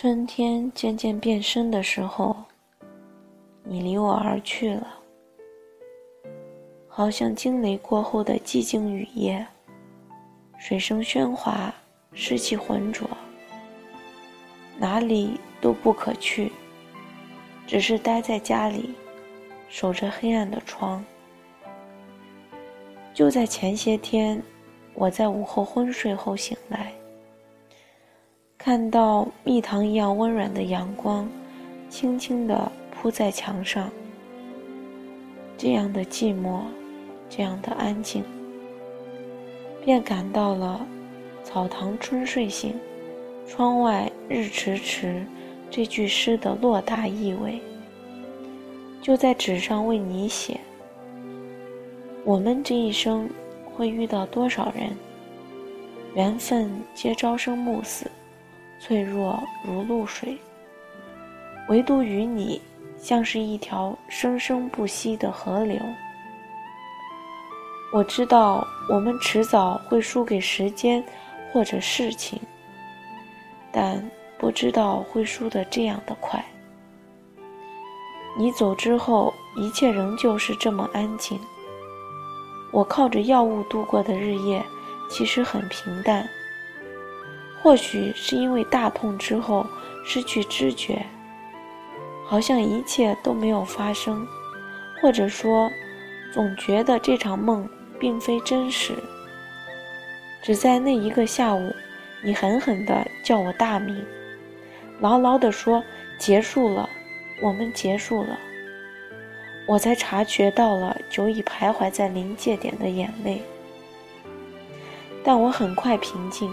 春天渐渐变深的时候，你离我而去了，好像惊雷过后的寂静雨夜，水声喧哗，湿气浑浊，哪里都不可去，只是待在家里，守着黑暗的窗。就在前些天，我在午后昏睡后醒来。看到蜜糖一样温软的阳光，轻轻地铺在墙上。这样的寂寞，这样的安静，便感到了“草堂春睡醒，窗外日迟迟”这句诗的落大意味。就在纸上为你写。我们这一生会遇到多少人？缘分皆朝生暮死。脆弱如露水，唯独与你，像是一条生生不息的河流。我知道我们迟早会输给时间或者事情，但不知道会输得这样的快。你走之后，一切仍旧是这么安静。我靠着药物度过的日夜，其实很平淡。或许是因为大痛之后失去知觉，好像一切都没有发生，或者说，总觉得这场梦并非真实。只在那一个下午，你狠狠地叫我大名，牢牢地说：“结束了，我们结束了。”我才察觉到了久已徘徊在临界点的眼泪，但我很快平静。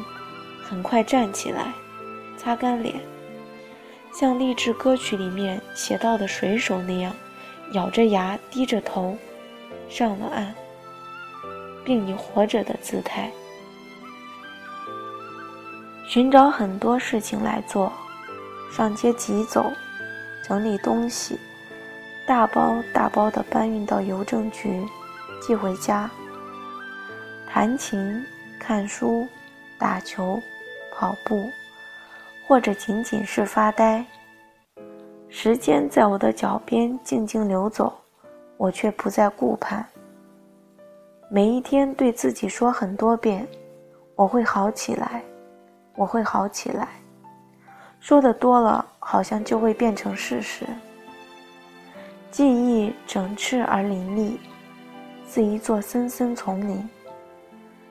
很快站起来，擦干脸，像励志歌曲里面写到的水手那样，咬着牙，低着头，上了岸，并以活着的姿态，寻找很多事情来做，上街急走，整理东西，大包大包的搬运到邮政局，寄回家，弹琴，看书，打球。跑步，或者仅仅是发呆。时间在我的脚边静静流走，我却不再顾盼。每一天对自己说很多遍：“我会好起来，我会好起来。”说的多了，好像就会变成事实。记忆整饬而凌厉，似一座森森丛林。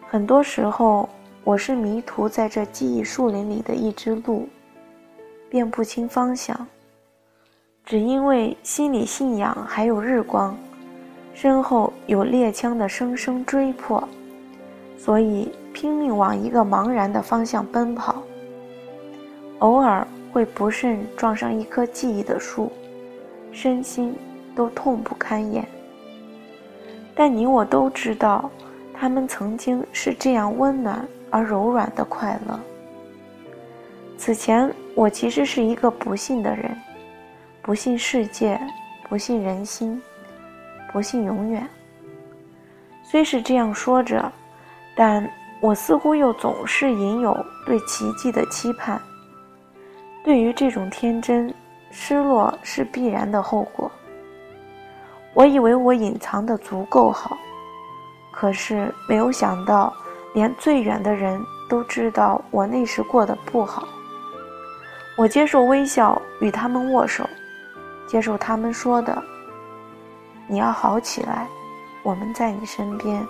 很多时候。我是迷途在这记忆树林里的一只鹿，辨不清方向。只因为心里信仰还有日光，身后有猎枪的声声追迫，所以拼命往一个茫然的方向奔跑。偶尔会不慎撞上一棵记忆的树，身心都痛不堪言。但你我都知道，他们曾经是这样温暖。而柔软的快乐。此前，我其实是一个不信的人，不信世界，不信人心，不信永远。虽是这样说着，但我似乎又总是隐有对奇迹的期盼。对于这种天真，失落是必然的后果。我以为我隐藏的足够好，可是没有想到。连最远的人都知道我那时过得不好。我接受微笑，与他们握手，接受他们说的：“你要好起来，我们在你身边。”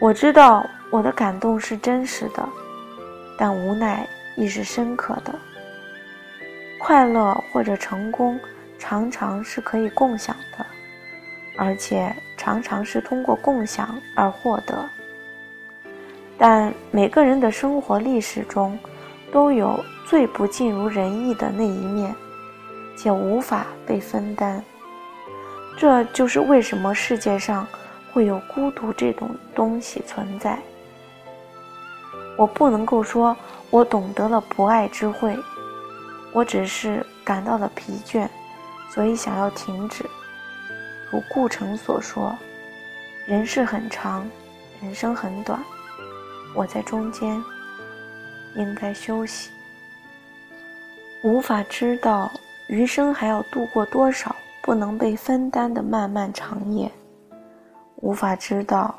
我知道我的感动是真实的，但无奈亦是深刻的。快乐或者成功，常常是可以共享的，而且常常是通过共享而获得。但每个人的生活历史中，都有最不尽如人意的那一面，且无法被分担。这就是为什么世界上会有孤独这种东西存在。我不能够说我懂得了不爱之慧，我只是感到了疲倦，所以想要停止。如顾城所说：“人世很长，人生很短。”我在中间，应该休息。无法知道余生还要度过多少不能被分担的漫漫长夜，无法知道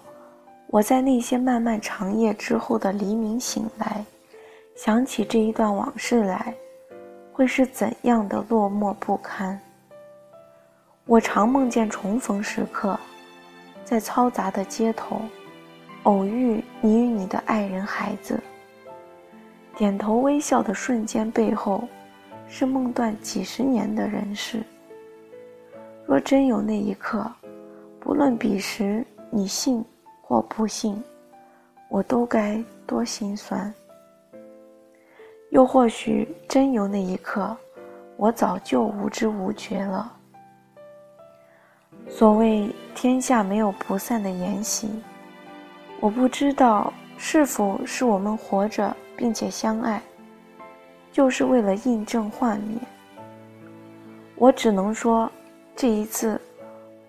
我在那些漫漫长夜之后的黎明醒来，想起这一段往事来，会是怎样的落寞不堪。我常梦见重逢时刻，在嘈杂的街头，偶遇你与你的爱人孩子。点头微笑的瞬间背后，是梦断几十年的人世。若真有那一刻，不论彼时你信或不信，我都该多心酸。又或许真有那一刻，我早就无知无觉了。所谓天下没有不散的筵席，我不知道是否是我们活着并且相爱，就是为了印证幻灭。我只能说，这一次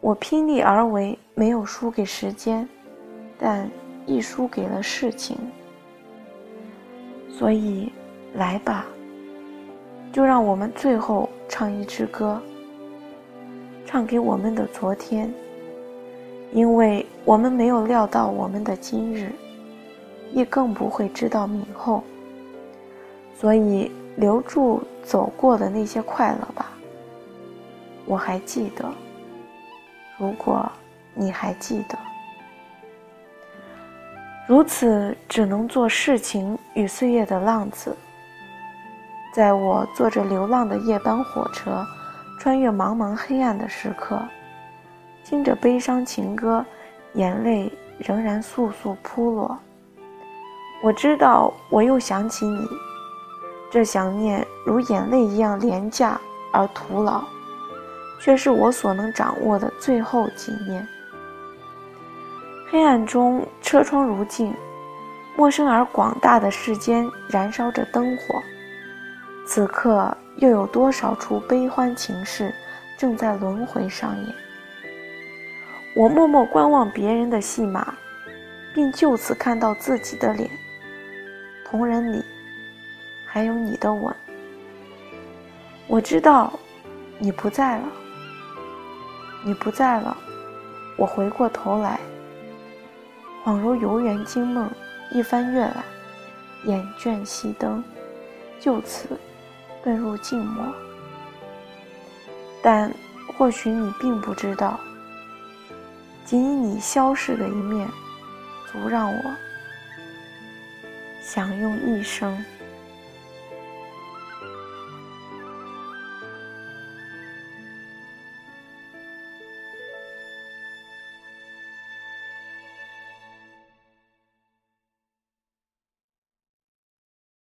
我拼力而为，没有输给时间，但亦输给了事情。所以，来吧，就让我们最后唱一支歌。唱给我们的昨天，因为我们没有料到我们的今日，也更不会知道明后。所以留住走过的那些快乐吧。我还记得，如果你还记得，如此只能做事情与岁月的浪子。在我坐着流浪的夜班火车。穿越茫茫黑暗的时刻，听着悲伤情歌，眼泪仍然簌簌扑落。我知道，我又想起你，这想念如眼泪一样廉价而徒劳，却是我所能掌握的最后纪念。黑暗中，车窗如镜，陌生而广大的世间燃烧着灯火。此刻。又有多少出悲欢情事正在轮回上演？我默默观望别人的戏码，并就此看到自己的脸。同人里，还有你的吻。我知道，你不在了。你不在了，我回过头来，恍如游园惊梦，一番阅览，眼倦熄灯，就此。遁入静默，但或许你并不知道，仅以你消逝的一面，足让我享用一生。